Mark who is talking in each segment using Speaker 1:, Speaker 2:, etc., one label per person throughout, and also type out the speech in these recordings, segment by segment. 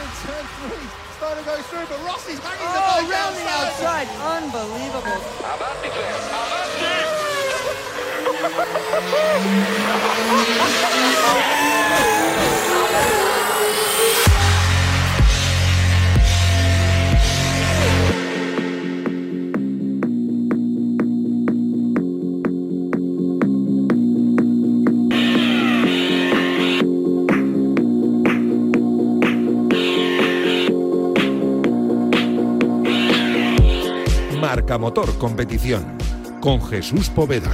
Speaker 1: through turn three. Starting to go through, but Rossi's hanging
Speaker 2: oh,
Speaker 1: the bike
Speaker 2: round the
Speaker 1: outside.
Speaker 2: Unbelievable.
Speaker 3: How about the? How about the... Motor Competición con Jesús Poveda.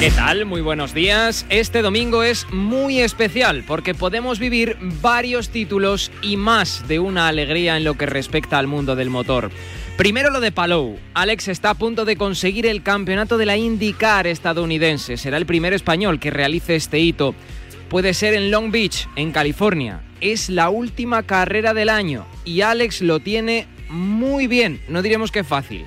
Speaker 4: ¿Qué tal? Muy buenos días. Este domingo es muy especial porque podemos vivir varios títulos y más de una alegría en lo que respecta al mundo del motor. Primero lo de Palou. Alex está a punto de conseguir el campeonato de la IndyCar estadounidense. Será el primer español que realice este hito. Puede ser en Long Beach, en California. Es la última carrera del año y Alex lo tiene muy bien. No diremos que fácil,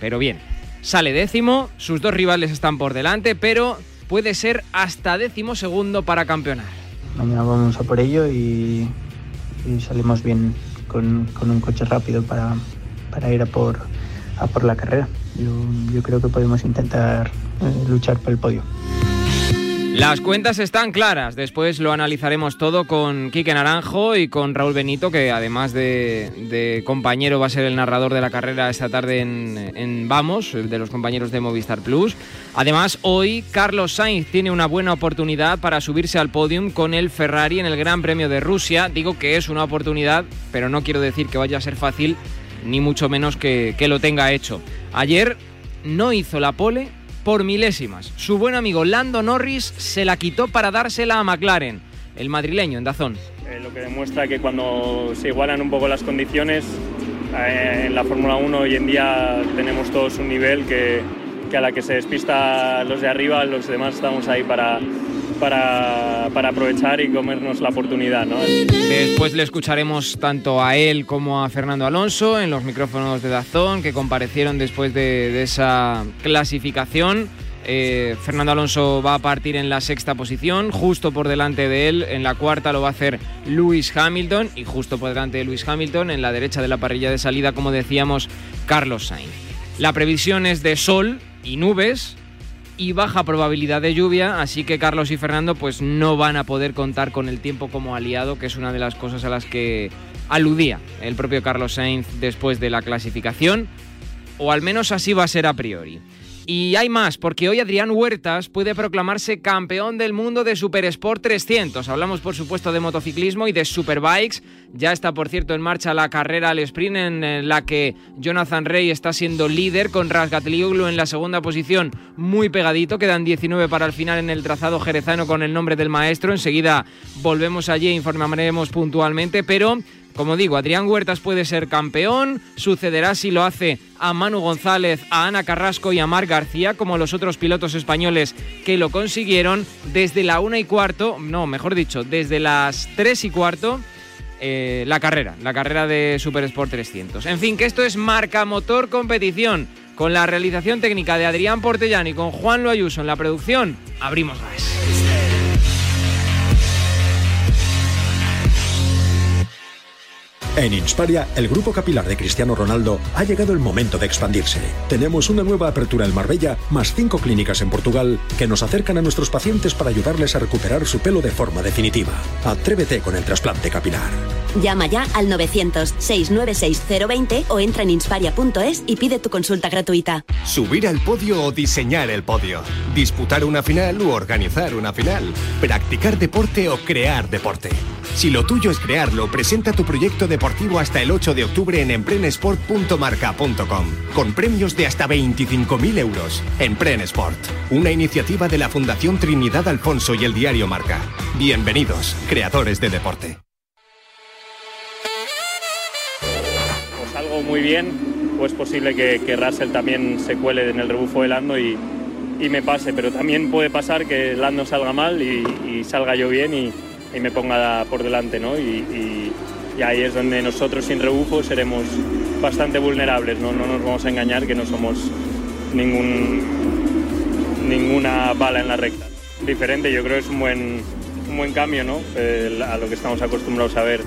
Speaker 4: pero bien. Sale décimo, sus dos rivales están por delante, pero puede ser hasta décimo segundo para campeonar.
Speaker 5: Mañana vamos a por ello y, salimos bien con, un coche rápido para, para ir a por, a por la carrera. Yo, creo que podemos intentar eh, luchar por el podio.
Speaker 4: Las cuentas están claras, después lo analizaremos todo con Quique Naranjo y con Raúl Benito, que además de, de compañero va a ser el narrador de la carrera esta tarde en, en, Vamos, de los compañeros de Movistar Plus. Además, hoy Carlos Sainz tiene una buena oportunidad para subirse al podium con el Ferrari en el Gran Premio de Rusia. Digo que es una oportunidad, pero no quiero decir que vaya a ser fácil, ni mucho menos que, que lo tenga hecho. Ayer no hizo la pole por milésimas. Su buen amigo Lando Norris se la quitó para dársela a McLaren, el madrileño en Dazón.
Speaker 6: Eh, lo que demuestra que cuando se igualan un poco las condiciones, eh, en la Fórmula 1 hoy en día tenemos todos un nivel que, que, a la que se despista los de arriba, los demás estamos ahí para, para, para, aprovechar y comernos la oportunidad. ¿no?
Speaker 4: Después le escucharemos tanto a él como a Fernando Alonso en los micrófonos de Dazón que comparecieron después de, de esa clasificación. Eh, Fernando Alonso va a partir en la sexta posición, justo por delante de él. En la cuarta lo va a hacer Lewis Hamilton y justo por delante de Lewis Hamilton, en la derecha de la parrilla de salida, como decíamos, Carlos Sainz. La previsión es de sol y nubes, y baja probabilidad de lluvia, así que Carlos y Fernando pues no van a poder contar con el tiempo como aliado, que es una de las cosas a las que aludía el propio Carlos Sainz después de la clasificación, o al menos así va a ser a priori. Y hay más, porque hoy Adrián Huertas puede proclamarse campeón del mundo de Super Sport 300. Hablamos, por supuesto, de motociclismo y de Superbikes. Ya está, por cierto, en marcha la carrera al sprint en la que Jonathan Rey está siendo líder con Razgatlioglu en la segunda posición, muy pegadito. Quedan 19 para el final en el trazado jerezano con el nombre del maestro. Enseguida volvemos allí e informaremos puntualmente, pero como digo, Adrián Huertas puede ser campeón, sucederá si lo hace a Manu González, a Ana Carrasco y a Marc García, como los otros pilotos españoles que lo consiguieron desde la una y cuarto, no, mejor dicho, desde las tres y cuarto. Eh, la carrera, la carrera de Super Sport 300. En fin, que esto es Marca Motor Competición, con la realización técnica de Adrián Portellán y con Juan Loayuso en la producción. Abrimos gas.
Speaker 7: En Insparia, el grupo capilar de Cristiano Ronaldo, ha llegado el momento de expandirse. Tenemos una nueva apertura en Marbella, más cinco clínicas en Portugal, que nos acercan a nuestros pacientes para ayudarles a recuperar su pelo de forma definitiva. Atrévete con el trasplante capilar.
Speaker 8: Llama ya al 900-696-020 o entra en insparia.es y pide tu consulta gratuita.
Speaker 9: Subir al podio o diseñar el podio. Disputar una final u organizar una final. Practicar deporte o crear deporte. Si lo tuyo es crearlo, presenta tu proyecto hasta el 8 de octubre en emprenesport.marca.com, con premios de hasta 25.000 euros. Emprenesport, una iniciativa de la Fundación Trinidad Alfonso y el diario Marca. Bienvenidos, creadores de deporte.
Speaker 6: O salgo muy bien, o es posible que, que Russell también se cuele en el rebufo de Lando y, y me pase, pero también puede pasar que Lando salga mal y, salga yo bien y me ponga por delante, ¿no? Y ahí es donde nosotros sin rebufo seremos bastante vulnerables, ¿no? no nos vamos a engañar que no somos ningún, ninguna bala en la recta. Diferente, yo creo que es un buen, un buen cambio ¿no? a lo que estamos acostumbrados a ver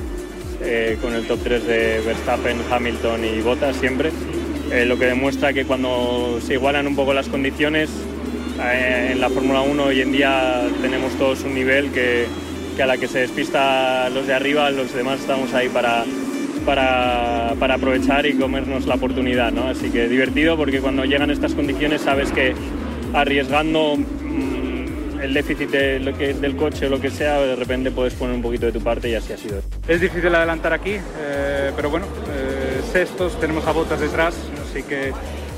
Speaker 6: eh, con el top 3 de Verstappen, Hamilton y Bottas siempre. Eh, lo que demuestra que cuando se igualan un poco las condiciones, eh, en la Fórmula 1 hoy en día tenemos todos un nivel que, que, a la que se despista los de arriba, los demás estamos ahí para, para, para aprovechar y comernos la oportunidad. ¿no? Así que divertido porque cuando llegan estas condiciones sabes que arriesgando mm, el déficit de lo que, del coche o lo que sea, de repente puedes poner un poquito de tu parte y así ha sido.
Speaker 2: Es difícil adelantar aquí, eh, pero bueno, eh, sextos, tenemos a botas detrás, así que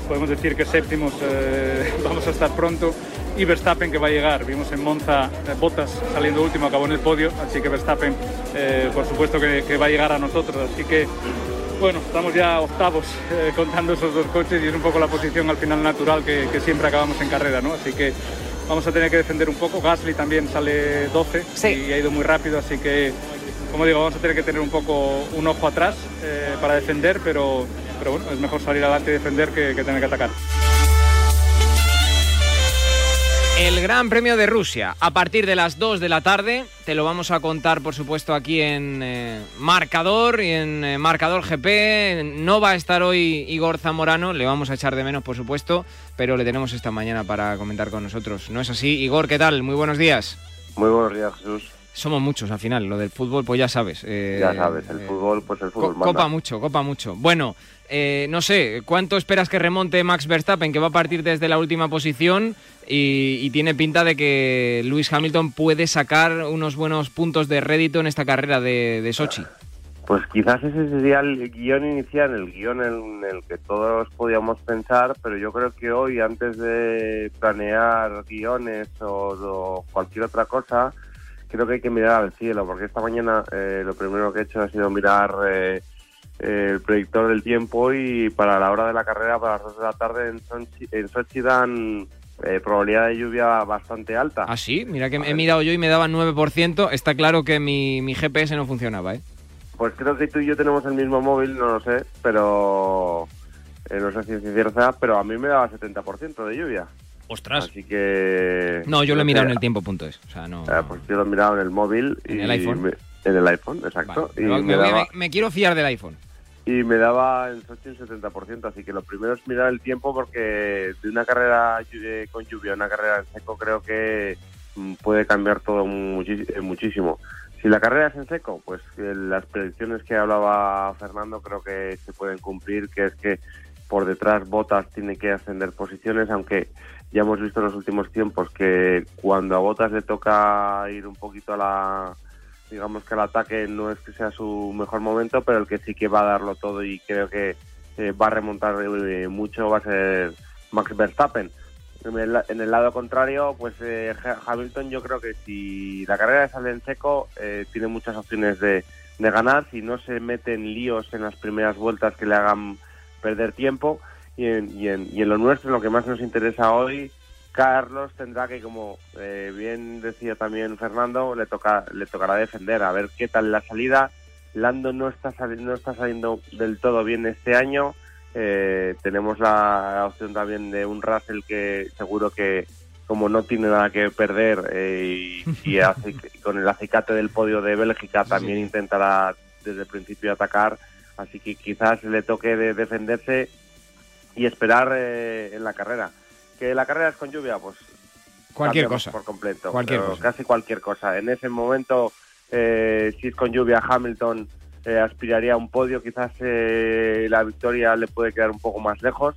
Speaker 2: podemos decir que séptimos eh, vamos a estar pronto y Verstappen que va a llegar. Vimos en Monza eh, Botas saliendo último, acabó en el podio, así que Verstappen eh, por supuesto que, que, va a llegar a nosotros. Así que bueno, estamos ya octavos eh, contando esos dos coches y es un poco la posición al final natural que, que, siempre acabamos en carrera, ¿no? Así que vamos a tener que defender un poco. Gasly también sale 12
Speaker 4: sí.
Speaker 2: y ha ido muy rápido, así que como digo, vamos a tener que tener un poco un ojo atrás eh, para defender, pero, pero bueno, es mejor salir adelante y defender que, que tener que atacar.
Speaker 4: El Gran Premio de Rusia, a partir de las 2 de la tarde, te lo vamos a contar por supuesto aquí en eh, Marcador y en eh, Marcador GP. No va a estar hoy Igor Zamorano, le vamos a echar de menos por supuesto, pero le tenemos esta mañana para comentar con nosotros. ¿No es así? Igor, ¿qué tal? Muy buenos días.
Speaker 10: Muy buenos días, Jesús.
Speaker 4: Somos muchos al final, lo del fútbol pues ya sabes. Eh,
Speaker 10: ya sabes, el fútbol pues el fútbol
Speaker 4: co Copa mucho, copa mucho. Bueno, eh, no sé, ¿cuánto esperas que remonte Max Verstappen, que va a partir desde la última posición y, y, tiene pinta de que Lewis Hamilton puede sacar unos buenos puntos de rédito en esta carrera de, de Sochi?
Speaker 10: Pues quizás ese sería el guion inicial, el guion en el que todos podíamos pensar, pero yo creo que hoy, antes de planear guiones o, o cualquier otra cosa, creo que hay que mirar al cielo, porque esta mañana eh, lo primero que he hecho ha sido mirar eh, el predictor del tiempo y para la hora de la carrera, para las 2 de la tarde, en Sochi, en Sochi dan eh, probabilidad de lluvia bastante alta.
Speaker 4: Ah, sí, mira que he mirado yo y me daban 9%. Está claro que mi, mi GPS no funcionaba, ¿eh?
Speaker 10: Pues creo que tú y yo tenemos el mismo móvil, no lo sé, pero eh, no sé si es cierta, pero a mí me daba 70% de lluvia.
Speaker 4: Ostras.
Speaker 10: Así que.
Speaker 4: No, yo lo he mirado en el tiempo.es. O sea, no.
Speaker 10: Eh, pues yo lo he mirado en el móvil.
Speaker 4: ¿En
Speaker 10: y
Speaker 4: el iPhone?
Speaker 10: Me, en el iPhone, exacto.
Speaker 4: Vale.
Speaker 10: Y
Speaker 4: me,
Speaker 10: daba,
Speaker 4: quiero fiar del iPhone.
Speaker 10: y me daba en Sochi un 70%. Así que lo primero es mirar el tiempo porque de una carrera eh, con lluvia a una carrera en seco creo que mm, puede cambiar todo eh, muchísimo. Si la carrera es en seco, pues eh, las predicciones que hablaba Fernando creo que se pueden cumplir, que es que por detrás Botas tiene que ascender posiciones, aunque ya hemos visto en los últimos tiempos que cuando a Botas le toca ir un poquito a la digamos que el ataque no es que sea su mejor momento, pero el que sí que va a darlo todo y creo que eh, va a remontar eh, mucho va a ser Max Verstappen. En el, lado contrario, pues eh, Ha- Hamilton yo creo que si la carrera sale en seco, eh, tiene muchas opciones de, de ganar, si no se mete en líos en las primeras vueltas que le hagan perder tiempo. Y en, y en, y en lo nuestro, en lo que más nos interesa hoy, Carlos tendrá que, como eh, bien decía también Fernando, le toca le tocará defender, a ver qué tal la salida. Lando no está, no está saliendo del todo bien este año. Eh, tenemos la opción también de un Russell que seguro que como no tiene nada que perder eh, y, con el acicate del podio de Bélgica también intentará desde el principio atacar, así que quizás le toque de defenderse y esperar eh, en la carrera. Que la carrera es con lluvia, pues
Speaker 4: Cualquier cosa.
Speaker 10: por completo.
Speaker 4: Cualquier cosa.
Speaker 10: Casi cualquier cosa. En ese momento, eh, si es con lluvia, Hamilton eh, aspiraría a un podio. Quizás eh, la victoria le puede quedar un poco más lejos.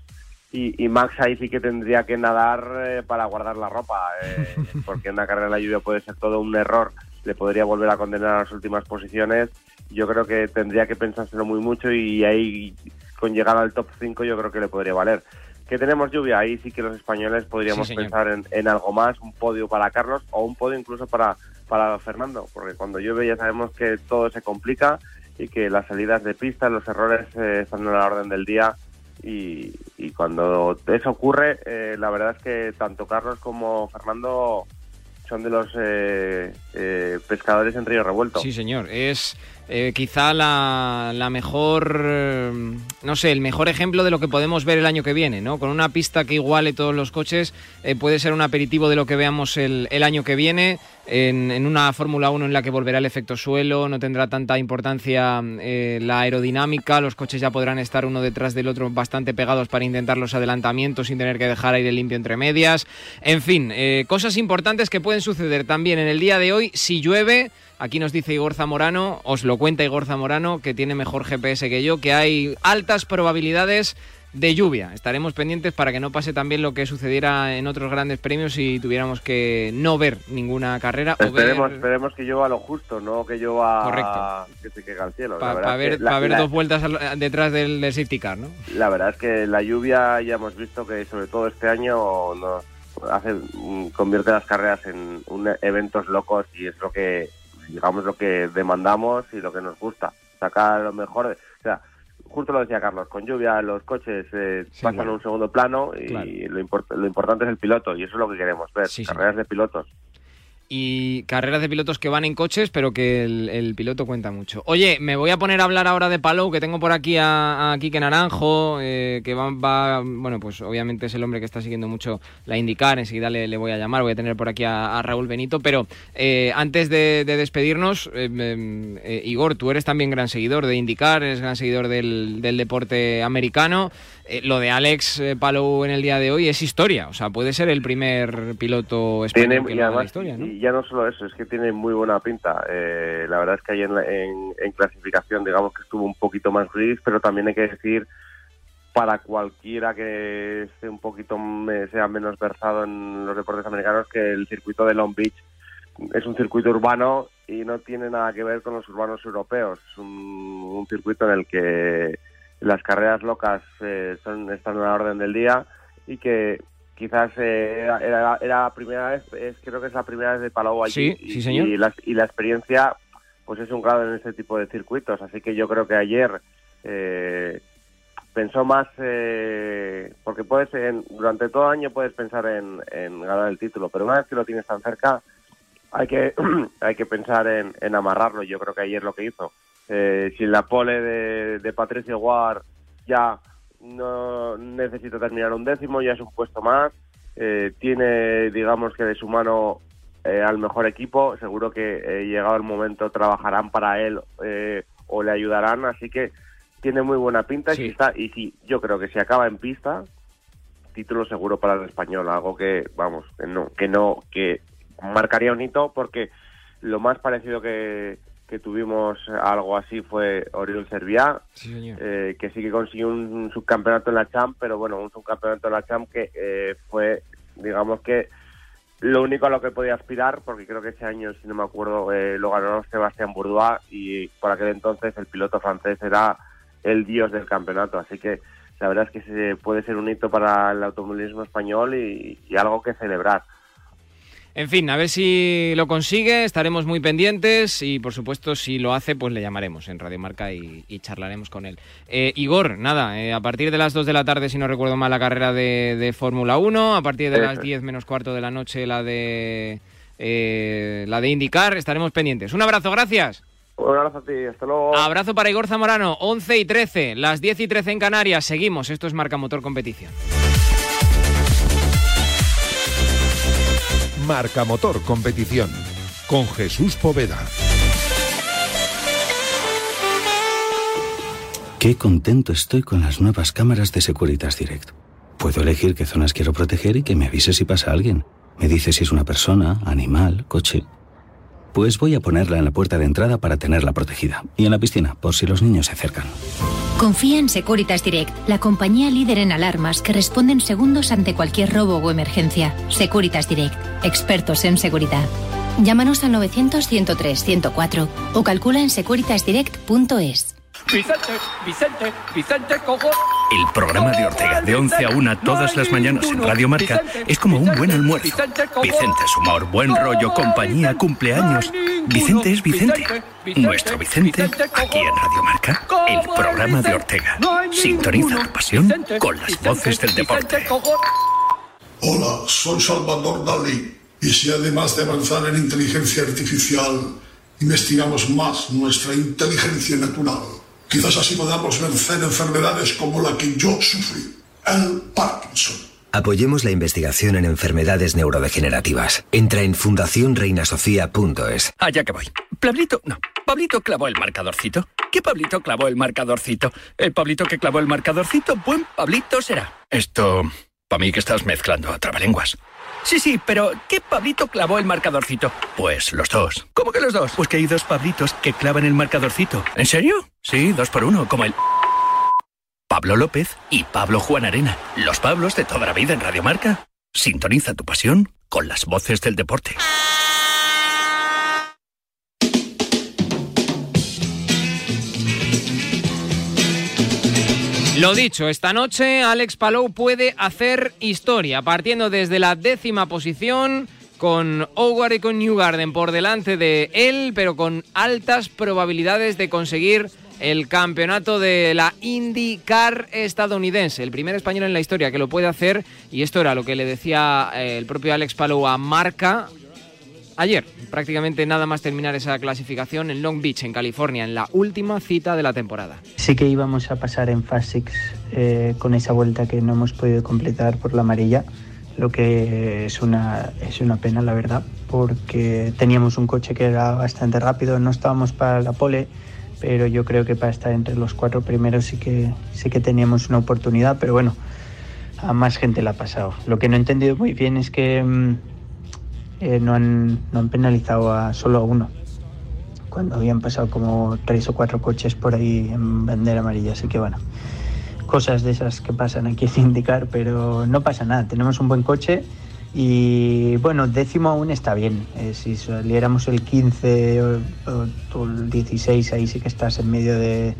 Speaker 10: Y, y Max ahí sí que tendría que nadar eh, para guardar la ropa, eh, porque en una carrera en la lluvia puede ser todo un error. Le podría volver a condenar a las últimas posiciones. Yo creo que tendría que pensárselo muy mucho y ahí, con llegar al top 5, yo creo que le podría valer. Que tenemos lluvia, ahí sí que los españoles podríamos
Speaker 4: Sí,
Speaker 10: pensar en, en algo más, un podio para Carlos o un podio incluso para, para Fernando, porque cuando llueve ya sabemos que todo se complica y que las salidas de pista, los errores eh, están en la orden del día y, y cuando eso ocurre, eh, la verdad es que tanto Carlos como Fernando son de los eh, eh, pescadores en río revuelto.
Speaker 4: Sí, señor. Es eh, quizá la, mejor, eh, no sé, el mejor ejemplo de lo que podemos ver el año que viene, ¿no? Con una pista que iguale todos los coches, eh, puede ser un aperitivo de lo que veamos el año que viene, en, una Fórmula 1 en la que volverá el efecto suelo, no tendrá tanta importancia eh, la aerodinámica, los coches ya podrán estar uno detrás del otro bastante pegados para intentar los adelantamientos sin tener que dejar aire limpio entre medias. En fin, eh, cosas importantes que pueden suceder también en el día de hoy si llueve. Aquí nos dice Igor Zamorano, os lo cuenta Igor Zamorano, que tiene mejor GPS que yo, que hay altas probabilidades de lluvia. Estaremos pendientes para que no pase también lo que sucediera en otros grandes premios y tuviéramos que no ver ninguna carrera. o
Speaker 10: Esperemos,
Speaker 4: ver-
Speaker 10: esperemos que llueva lo justo, no que llueva
Speaker 4: Correcto.
Speaker 10: que se caiga al cielo.
Speaker 4: Para
Speaker 10: es
Speaker 4: ver,
Speaker 10: la-
Speaker 4: pa' ver
Speaker 10: la-
Speaker 4: dos vueltas al- detrás del, del safety car, ¿no?
Speaker 10: La verdad es que la lluvia ya hemos visto que sobre todo este año nos hace mm, convierte las carreras en un- eventos locos y es lo que digamos lo que demandamos y lo que nos gusta sacar lo mejor de- o justo lo decía Carlos con lluvia los coches eh, pasan
Speaker 4: claro.
Speaker 10: a un segundo plano y
Speaker 4: Claro.
Speaker 10: lo, import- lo importante es el piloto y eso es lo que queremos ver carreras de pilotos
Speaker 4: y carreras de pilotos que van en coches, pero que el, piloto cuenta mucho. Oye, me voy a poner a hablar ahora de Palou, que tengo por aquí a, a Quique Naranjo, eh, que va, va- bueno, pues obviamente es el hombre que está siguiendo mucho la indicar, enseguida le, le voy a llamar, voy a tener por aquí a, Raúl Benito, pero eh, antes de, de despedirnos, eh, em, eh, Igor, tú eres también gran seguidor de indicar, eres gran seguidor del deporte americano. Eh, lo de Alex eh, Palou en el día de hoy es historia, o sea, puede ser el primer piloto español
Speaker 10: tiene
Speaker 4: que
Speaker 10: y
Speaker 4: la historia, ¿no?
Speaker 10: y ya no solo eso es que tiene muy buena pinta Eh, la verdad es que ahí en, en- en clasificación digamos que estuvo un poquito más gris pero también hay que decir para cualquiera que esté un poquito sea menos versado en los deportes americanos que el circuito de Long Beach es un circuito urbano y no tiene nada que ver con los urbanos europeos es un, un circuito en el que las carreras locas eh, son, están a la orden del día y que quizás eh, era, era, era la primera vez, es, creo que es la primera vez de Palau allí.
Speaker 4: Sí,
Speaker 10: y,
Speaker 4: sí, señor.
Speaker 10: Y la, y la experiencia pues es un grado en este tipo de circuitos. Así que yo creo que ayer eh, pensó más, eh, porque puedes en- durante todo el año puedes pensar en, en ganar el título, pero una vez que lo tienes tan cerca hay que, hay que pensar en, en amarrarlo. Yo creo que ayer lo que hizo. Eh, si la pole de, de Patricio Guar ya no necesita terminar un décimo, ya es un puesto más. Eh, tiene, digamos que de su mano eh, al mejor equipo. Seguro que eh, llegado el momento trabajarán para él eh, o le ayudarán. Así que tiene muy buena pinta. Y, si está, y si yo creo que si acaba en pista, título seguro para el español. Algo que, vamos, que no, que no, que marcaría un hito porque lo más parecido que, que tuvimos algo así fue Oriol Serviá, eh, que sí que consiguió un, un subcampeonato en la Champ, pero bueno, un subcampeonato en la Champ que eh, fue, digamos que, lo único a lo que podía aspirar, porque creo que ese año, si no me acuerdo, eh, lo ganó Sebastián Bourdois y por aquel entonces el piloto francés era el dios del campeonato. Así que la verdad es que se puede ser un hito para el automovilismo español y, y algo que celebrar.
Speaker 4: En fin, a ver si lo consigue, estaremos muy pendientes y por supuesto si lo hace pues le llamaremos en Radio Marca y, y charlaremos con él. Eh, Igor, nada, eh, a partir de las 2 de la tarde, si no recuerdo mal, la carrera de, de Fórmula 1, a partir de las
Speaker 10: es.
Speaker 4: 10 menos cuarto de la noche la de eh, la de indicar, estaremos pendientes. Un abrazo, gracias.
Speaker 10: Un abrazo a ti, hasta luego.
Speaker 4: Abrazo para Igor Zamorano, 11 y 13, las 10 y 13 en Canarias, seguimos, esto es Marca Motor Competición.
Speaker 3: Marca Motor Competición con Jesús Poveda.
Speaker 11: Qué contento estoy con las nuevas cámaras de Securitas Direct. Puedo elegir qué zonas quiero proteger y que me avise si pasa alguien. Me dice si es una persona, animal, coche. Pues voy a ponerla en la puerta de entrada para tenerla protegida. Y en la piscina, por si los niños se acercan.
Speaker 12: Confía en Securitas Direct, la compañía líder en alarmas que responden segundos ante cualquier robo o emergencia. Securitas Direct, expertos en seguridad. Llámanos al 900-103-104 o calcula en securitasdirect.es.
Speaker 13: Vicente, Vicente, Vicente Cojo.
Speaker 14: El programa de Ortega de 11 a 1 todas las mañanas en Radio Marca es como un buen almuerzo. Vicente es humor, buen rollo, compañía, cumpleaños. Vicente es Vicente. Nuestro Vicente, aquí en Radio Marca, el programa de Ortega. Sintoniza tu pasión con las voces del deporte.
Speaker 15: Hola, soy Salvador Dalí. Y si además de avanzar en inteligencia artificial investigamos más nuestra inteligencia natural. Quizás así podamos vencer enfermedades como la que yo sufrí, el Parkinson.
Speaker 16: Apoyemos la investigación en enfermedades neurodegenerativas. Entra en fundacionreinasofía.es.
Speaker 14: Allá que voy. Pablito, no. Pablito clavó el marcadorcito. ¿Qué Pablito clavó el marcadorcito? El Pablito que clavó el marcadorcito, buen Pablito será. Esto, para mí que estás mezclando a trabalenguas. Sí, sí, pero ¿qué Pablito clavó el marcadorcito? Pues los dos. ¿Cómo que los dos? Pues que hay dos Pablitos que clavan el marcadorcito. ¿En serio? Sí, dos por uno, como el... Pablo López y Pablo Juan Arena, los Pablos de toda la vida en Radio Marca. Sintoniza tu pasión con las voces del deporte.
Speaker 4: Lo dicho, esta noche Alex Palou puede hacer historia, partiendo desde la décima posición con Howard y con Newgarden por delante de él, pero con altas probabilidades de conseguir el campeonato de la IndyCar estadounidense, el primer español en la historia que lo puede hacer, y esto era lo que le decía eh, el propio Alex Palou a Marca ayer, prácticamente nada más terminar esa clasificación en Long Beach, en California, en la última cita de la temporada.
Speaker 5: Sí que íbamos a pasar en Fast Six eh, con esa vuelta que no hemos podido completar por la amarilla, lo que es una, es una pena, la verdad, porque teníamos un coche que era bastante rápido, no estábamos para la pole, pero yo creo que para estar entre los cuatro primeros sí que, sí que teníamos una oportunidad, pero bueno, a más gente la ha pasado. Lo que no he entendido muy bien es que mm, eh, no, han, no han penalizado a solo a uno, cuando habían pasado como tres o cuatro coches por ahí en bandera amarilla, así que bueno, cosas de esas que pasan aquí sin indicar, pero no pasa nada, tenemos un buen coche y bueno, décimo aún está bien. Eh, si saliéramos el 15 o, o- o el 16, ahí sí que estás en medio de,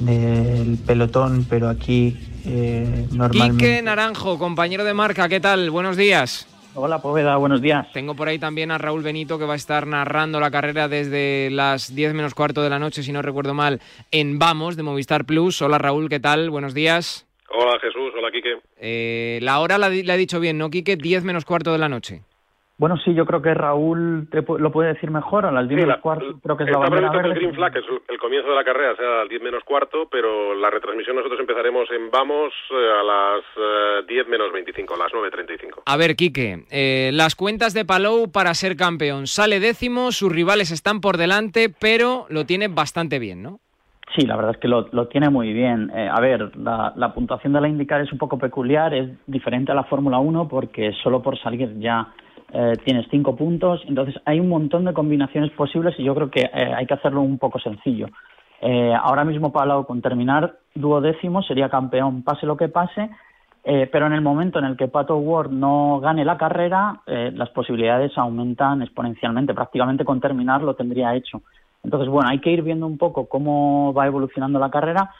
Speaker 5: del pelotón, pero aquí eh, normalmente...
Speaker 4: Quique Naranjo, compañero de marca, ¿qué tal? Buenos días.
Speaker 17: Hola, Poveda, buenos días.
Speaker 4: Tengo por ahí también a Raúl Benito que va a estar narrando la carrera desde las 10 menos cuarto de la noche, si no recuerdo mal, en Vamos de Movistar Plus. Hola Raúl, ¿qué tal? Buenos días.
Speaker 18: Hola Jesús, hola Quique.
Speaker 4: Eh, la hora la, la he dicho bien, ¿no, Quique? 10 menos cuarto de la noche.
Speaker 17: Bueno, sí, yo creo que Raúl te pu- lo puede decir mejor. A las 10
Speaker 18: Sí,
Speaker 17: menos
Speaker 18: la-
Speaker 17: cuarto creo que es la
Speaker 18: Está
Speaker 17: bandera
Speaker 18: previsto que el
Speaker 17: verde.
Speaker 18: Green Flag, es el- comienzo de la carrera, sea al 10 menos cuarto, pero la retransmisión nosotros empezaremos en Vamos eh, a las eh, 10 menos 25, a las 9.35.
Speaker 4: A ver, Quique, eh, las cuentas de Palou para ser campeón. Sale décimo, sus rivales están por delante, pero lo tiene bastante bien, ¿no?
Speaker 17: Sí, la verdad es que lo, lo tiene muy bien. Eh, a ver, la, la puntuación de la IndyCar es un poco peculiar, es diferente a la Fórmula 1 porque solo por salir ya eh, tienes cinco puntos. Entonces hay un montón de combinaciones posibles y yo creo que eh, hay que hacerlo un poco sencillo. Eh, ahora mismo Palau con terminar duodécimo sería campeón pase lo que pase, eh, pero en el momento en el que Pato Ward no gane la carrera, las posibilidades aumentan exponencialmente. Prácticamente con terminar lo tendría hecho. Entonces, bueno, hay que ir viendo un poco cómo va evolucionando la carrera,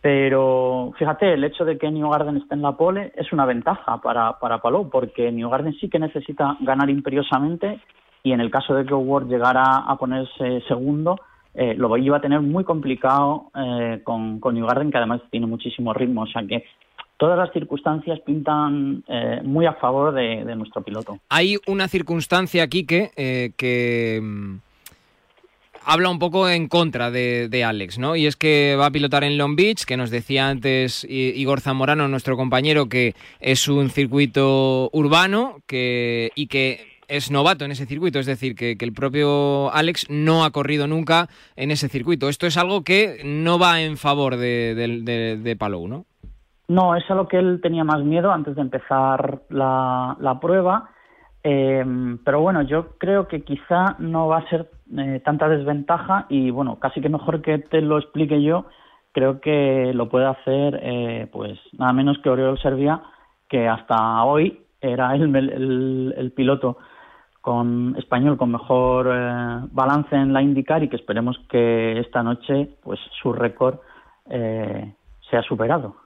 Speaker 17: pero fíjate, el hecho de que New Garden esté en la pole es una ventaja para, para Palou, porque New Garden sí que necesita ganar imperiosamente y en el caso de que Ward llegara a ponerse segundo, eh, lo iba a tener muy complicado eh, con, con New Garden, que además tiene muchísimo ritmo. O sea que todas las circunstancias pintan eh, muy a favor de, nuestro piloto.
Speaker 4: Hay una circunstancia, Quique, eh, que mm, habla un poco en contra de, Alex, ¿no? Y es que va a pilotar en Long Beach, que nos decía antes Igor Zamorano, nuestro compañero, que es un circuito urbano que, y que es novato en ese circuito, es decir, que, el propio Alex no ha corrido nunca en ese circuito. Esto es algo que no va en favor de, de- Palou, ¿no?
Speaker 17: No, es a lo que él tenía más miedo antes de empezar la prueba. Eh, pero bueno, yo creo que quizá no va a ser eh, tanta desventaja y bueno, casi que mejor que te lo explique yo. Creo que lo puede hacer eh, pues nada menos que Oriol Servia, que hasta hoy era el, el- el piloto con español con mejor eh, balance en la IndyCar y que esperemos que esta noche pues su récord eh, sea superado.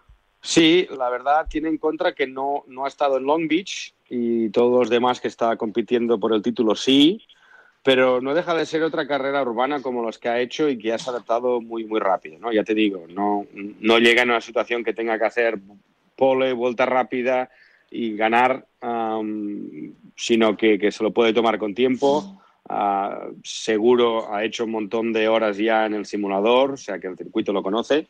Speaker 19: Sí, la verdad tiene en contra que no, no ha estado en Long Beach y todos los demás que está compitiendo por el título sí, pero no deja de ser otra carrera urbana como los que ha hecho y que ha adaptado muy, muy rápido, ¿no? Ya te digo, no, no llega en una situación que tenga que hacer pole, vuelta rápida y ganar, am, sino que, que se lo puede tomar con tiempo. ah, seguro ha hecho un montón de horas ya en el simulador, o sea que el circuito lo conoce.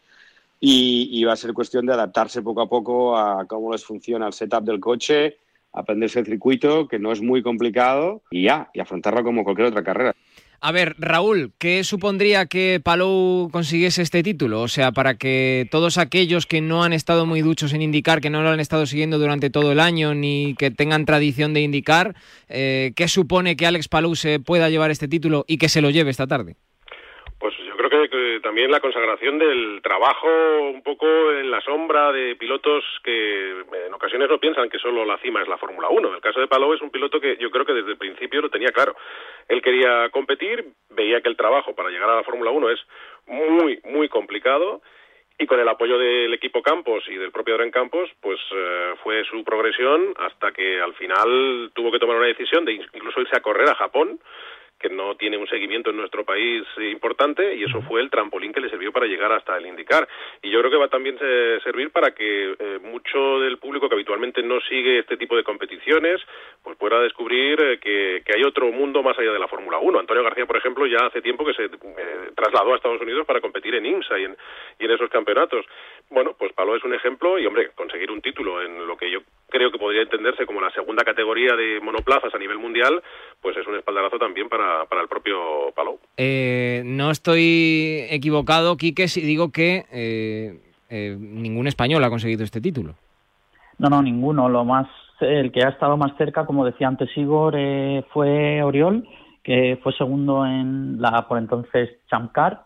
Speaker 19: Y, y va a ser cuestión de adaptarse poco a poco a cómo les funciona el setup del coche, aprenderse el circuito, que no es muy complicado, y ya, y afrontarlo como cualquier otra carrera.
Speaker 4: A ver, Raúl, ¿qué supondría que Palou consiguiese este título? O sea, para que todos aquellos que no han estado muy duchos en indicar, que no lo han estado siguiendo durante todo el año, ni que tengan tradición de indicar, eh, ¿qué supone que Alex Palou se pueda llevar este título y que se lo lleve esta tarde?
Speaker 18: yo que, también la consagración del trabajo un poco en la sombra de pilotos que en ocasiones no piensan que solo la cima es la Fórmula 1. El caso de Palou es un piloto que yo creo que desde el principio lo tenía claro. Él quería competir, veía que el trabajo para llegar a la Fórmula 1 es muy, muy complicado y con el apoyo del equipo Campos y del propio Adrián Campos, pues eh, fue su progresión hasta que al final tuvo que tomar una decisión de incluso irse a correr a Japón que no tiene un seguimiento en nuestro país importante y eso fue el trampolín que le sirvió para llegar hasta el indicar. Y yo creo que va también a servir para que eh, mucho del público que habitualmente no sigue este tipo de competiciones pues pueda descubrir eh, que, hay otro mundo más allá de la Fórmula 1. Antonio García, por ejemplo, ya hace tiempo que se eh, trasladó a Estados Unidos para competir en IMSA y en, y en esos campeonatos. Bueno, pues Palo es un ejemplo y, hombre, conseguir un título en lo que yo creo que podría entenderse como la segunda categoría de monoplazas a nivel mundial, pues es un espaldarazo también para, para el propio Palou.
Speaker 4: Eh, no estoy equivocado, Quique, si digo que eh, eh, ningún español ha conseguido este título.
Speaker 17: No, no, ninguno. Lo más, el que ha estado más cerca, como decía antes Igor, fue Oriol, que fue segundo en la por entonces Champ Car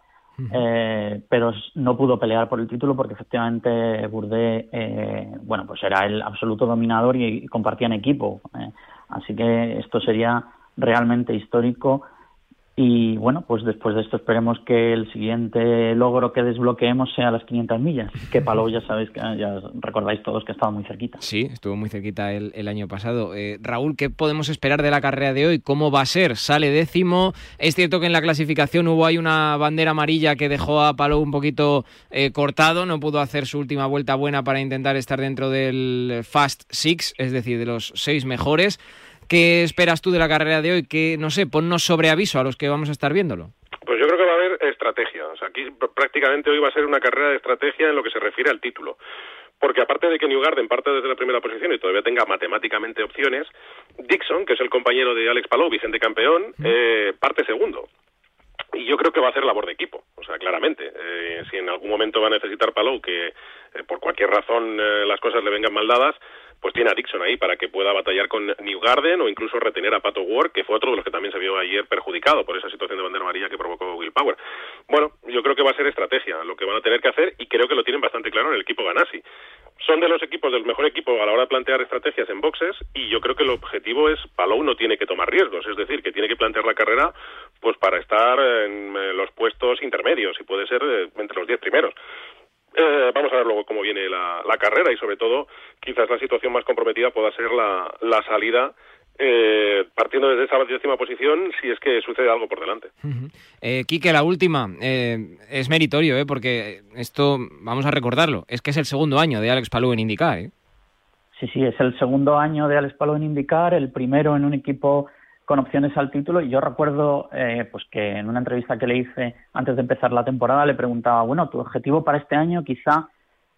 Speaker 17: eh, pero no pudo pelear por el título porque efectivamente Burdé, eh, bueno, pues era el absoluto dominador y, compartían equipo. Eh. Así que esto sería realmente histórico y bueno, pues después de esto esperemos que el siguiente logro que desbloqueemos sea las 500 millas, que Palou ya sabéis, que ya recordáis todos que estaba muy cerquita.
Speaker 4: Sí, estuvo muy cerquita el, año pasado. Eh, Raúl, ¿qué podemos esperar de la carrera de hoy? ¿Cómo va a ser? Sale décimo. Es cierto que en la clasificación hubo ahí una bandera amarilla que dejó a Palou un poquito eh, cortado, no pudo hacer su última vuelta buena para intentar estar dentro del Fast Six, es decir, de los seis mejores. ¿Qué esperas tú de la carrera de hoy? Que, no sé, ponnos sobre aviso a los que vamos a estar viéndolo.
Speaker 18: Pues yo creo que va a haber estrategia. O sea, aquí prácticamente hoy va a ser una carrera de estrategia en lo que se refiere al título. Porque aparte de que Newgarden parte desde la primera posición y todavía tenga matemáticamente opciones, Dixon, que es el compañero de Alex Palou, vigente campeón, eh, parte segundo. Y yo creo que va a ser labor de equipo, o sea, claramente. Eh, si en algún momento va a necesitar Palou que eh, por cualquier razón las cosas le vengan mal dadas, pues tiene a Dixon ahí para que pueda batallar con Newgarden o incluso retener a Pato Ward, que fue otro de los que también se vio ayer perjudicado por esa situación de bandera amarilla que provocó Will Power. Bueno, yo creo que va a ser estrategia lo que van a tener que hacer y creo que lo tienen bastante claro en el equipo Ganassi. Son de los equipos del mejor equipo a la hora de plantear estrategias en boxes y yo creo que el objetivo es Palou no tiene que tomar riesgos, es decir, que tiene que plantear la carrera pues para estar en eh, los puestos intermedios y puede ser eh, entre los diez primeros. Eh, vamos a ver luego cómo viene la, carrera y sobre todo quizás la situación más comprometida pueda ser la, salida eh, partiendo desde esa décima posición si es que sucede algo por delante.
Speaker 4: eh, Quique, la última, eh, es meritorio, ¿eh? porque esto, vamos a recordarlo, es que es el segundo año de Alex Palou en indicar. ¿eh?
Speaker 17: Sí, sí, es el segundo año de Alex Palou en indicar, el primero en un equipo con opciones al título. Y yo recuerdo eh, pues que en una entrevista que le hice antes de empezar la temporada le preguntaba, bueno, tu objetivo para este año quizá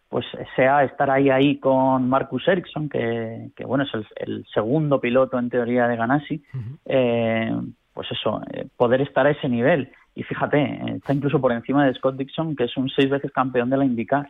Speaker 17: pues sea estar ahí ahí con Marcus Ericsson, que, que bueno, es el, segundo piloto en teoría de Ganassi, eh, pues eso, eh, poder estar a ese nivel. Y fíjate, está incluso por encima de Scott Dixon, que es un seis veces campeón de la IndyCar.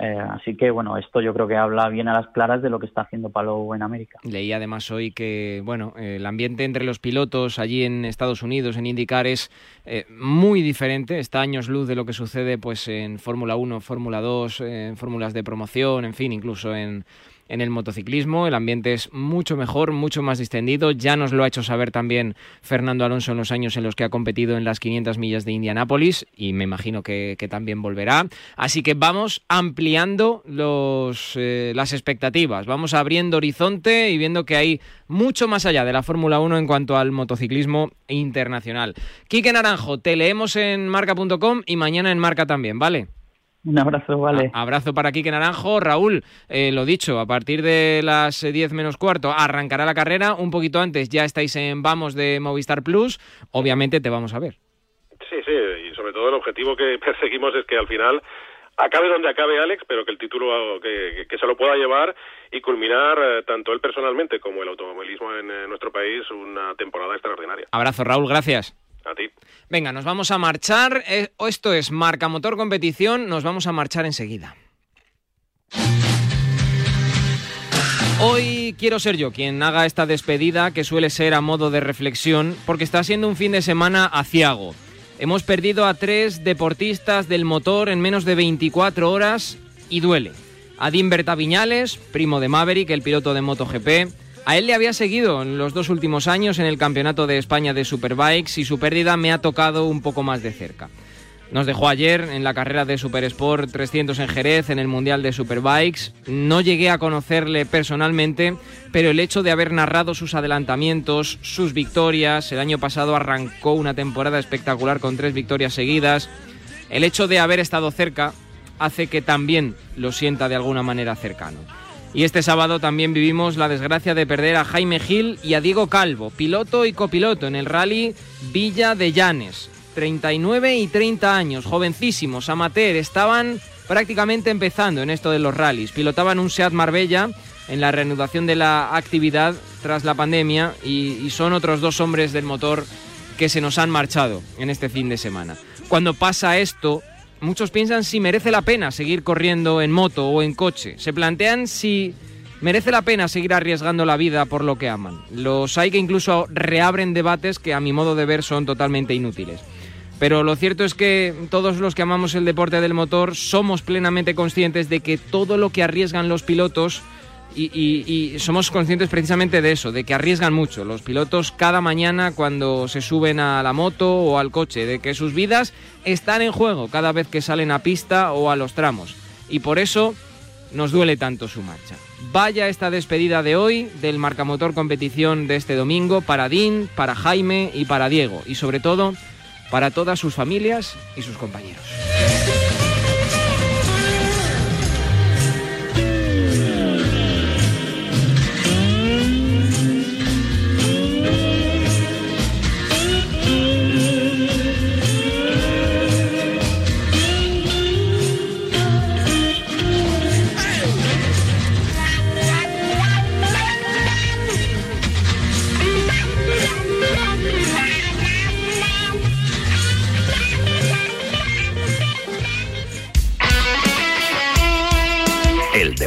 Speaker 17: Eh, así que bueno, esto yo creo que habla bien a las claras de lo que está haciendo Palou en América.
Speaker 4: Leí además hoy que bueno, el ambiente entre los pilotos allí en Estados Unidos, en IndyCar, es eh, muy diferente, está años luz de lo que sucede pues en Fórmula 1, Fórmula 2, en fórmulas de promoción, en fin, incluso en en el motociclismo. El ambiente es mucho mejor, mucho más distendido. Ya nos lo ha hecho saber también Fernando Alonso en los años en los que ha competido en las 500 millas de Indianápolis y me imagino que, también volverá. Así que vamos ampliando los, eh, las expectativas, vamos abriendo horizonte y viendo que hay mucho más allá de la Fórmula 1 en cuanto al motociclismo internacional. Quique Naranjo, te leemos en marca.com y mañana en marca también, ¿vale?
Speaker 17: Un abrazo, vale.
Speaker 4: abrazo para Quique Naranjo. Raúl, eh, lo dicho, a partir de las 10 menos cuarto arrancará la carrera. Un poquito antes ya estáis en Vamos de Movistar Plus. Obviamente te vamos a ver.
Speaker 18: Sí, sí, y sobre todo el objetivo que perseguimos es que al final acabe donde acabe Alex, pero que el título que, que se lo pueda llevar y culminar eh, tanto él personalmente como el automovilismo en eh, nuestro país una temporada extraordinaria.
Speaker 4: Abrazo, Raúl, gracias.
Speaker 18: A ti.
Speaker 4: Venga, nos vamos a marchar. Eh, esto es Marca Motor Competición. Nos vamos a marchar enseguida. Hoy quiero ser yo quien haga esta despedida que suele ser a modo de reflexión porque está siendo un fin de semana aciago. Hemos perdido a tres deportistas del motor en menos de 24 horas y duele. A Berta Viñales, primo de Maverick, el piloto de MotoGP. A él le había seguido en los dos últimos años en el Campeonato de España de Superbikes y su pérdida me ha tocado un poco más de cerca. Nos dejó ayer en la carrera de Super Sport 300 en Jerez, en el Mundial de Superbikes. No llegué a conocerle personalmente, pero el hecho de haber narrado sus adelantamientos, sus victorias, el año pasado arrancó una temporada espectacular con tres victorias seguidas. El hecho de haber estado cerca hace que también lo sienta de alguna manera cercano. Y este sábado también vivimos la desgracia de perder a Jaime Gil y a Diego Calvo, piloto y copiloto en el rally Villa de Llanes, 39 y 30 años, jovencísimos, amateur, estaban prácticamente empezando en esto de los rallies. Pilotaban un Seat Marbella en la reanudación de la actividad tras la pandemia y, son otros dos hombres del motor que se nos han marchado en este fin de semana. Cuando pasa esto, muchos piensan si merece la pena seguir corriendo en moto o en coche. Se plantean si merece la pena seguir arriesgando la vida por lo que aman. Los hay que incluso reabren debates que a mi modo de ver son totalmente inútiles. Pero lo cierto es que todos los que amamos el deporte del motor somos plenamente conscientes de que todo lo que arriesgan los pilotos y, somos conscientes precisamente de eso, de que arriesgan mucho los pilotos cada mañana cuando se suben a la moto o al coche, de que sus vidas están en juego cada vez que salen a pista o a los tramos. Y por eso nos duele tanto su marcha. Vaya esta despedida de hoy del Marcamotor Competición de este domingo para Dean, para Jaime y para Diego. Y sobre todo para todas sus familias y sus compañeros.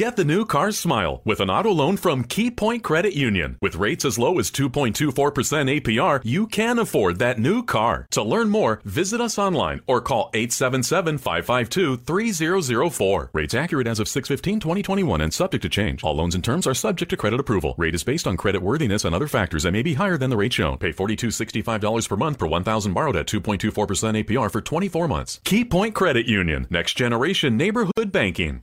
Speaker 20: Get the new car smile with an auto loan from Key Point Credit Union. With rates as low as 2.24% APR, you can afford that new car. To learn more, visit us online or call 877-552-3004. Rates accurate as of 615-2021 and subject to change. All loans and terms are subject to credit approval. Rate is based on credit worthiness and other factors and may be higher than the rate shown. Pay $42.65 per month per 1000 borrowed at 2.24% APR for 24 months. Key Point Credit Union. Next generation neighborhood banking.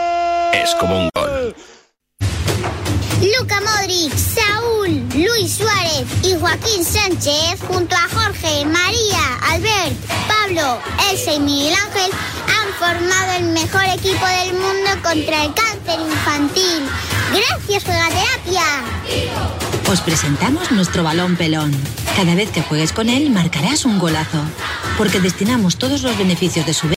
Speaker 14: es como un gol.
Speaker 21: Luca Modric, Saúl, Luis Suárez y Joaquín Sánchez junto a Jorge, María, Albert, Pablo Elsa y Miguel Ángel han formado el mejor equipo del mundo contra el cáncer infantil. Gracias, Juegaterapia.
Speaker 12: Os presentamos nuestro balón pelón. Cada vez que juegues con él marcarás un golazo, porque destinamos todos los beneficios de su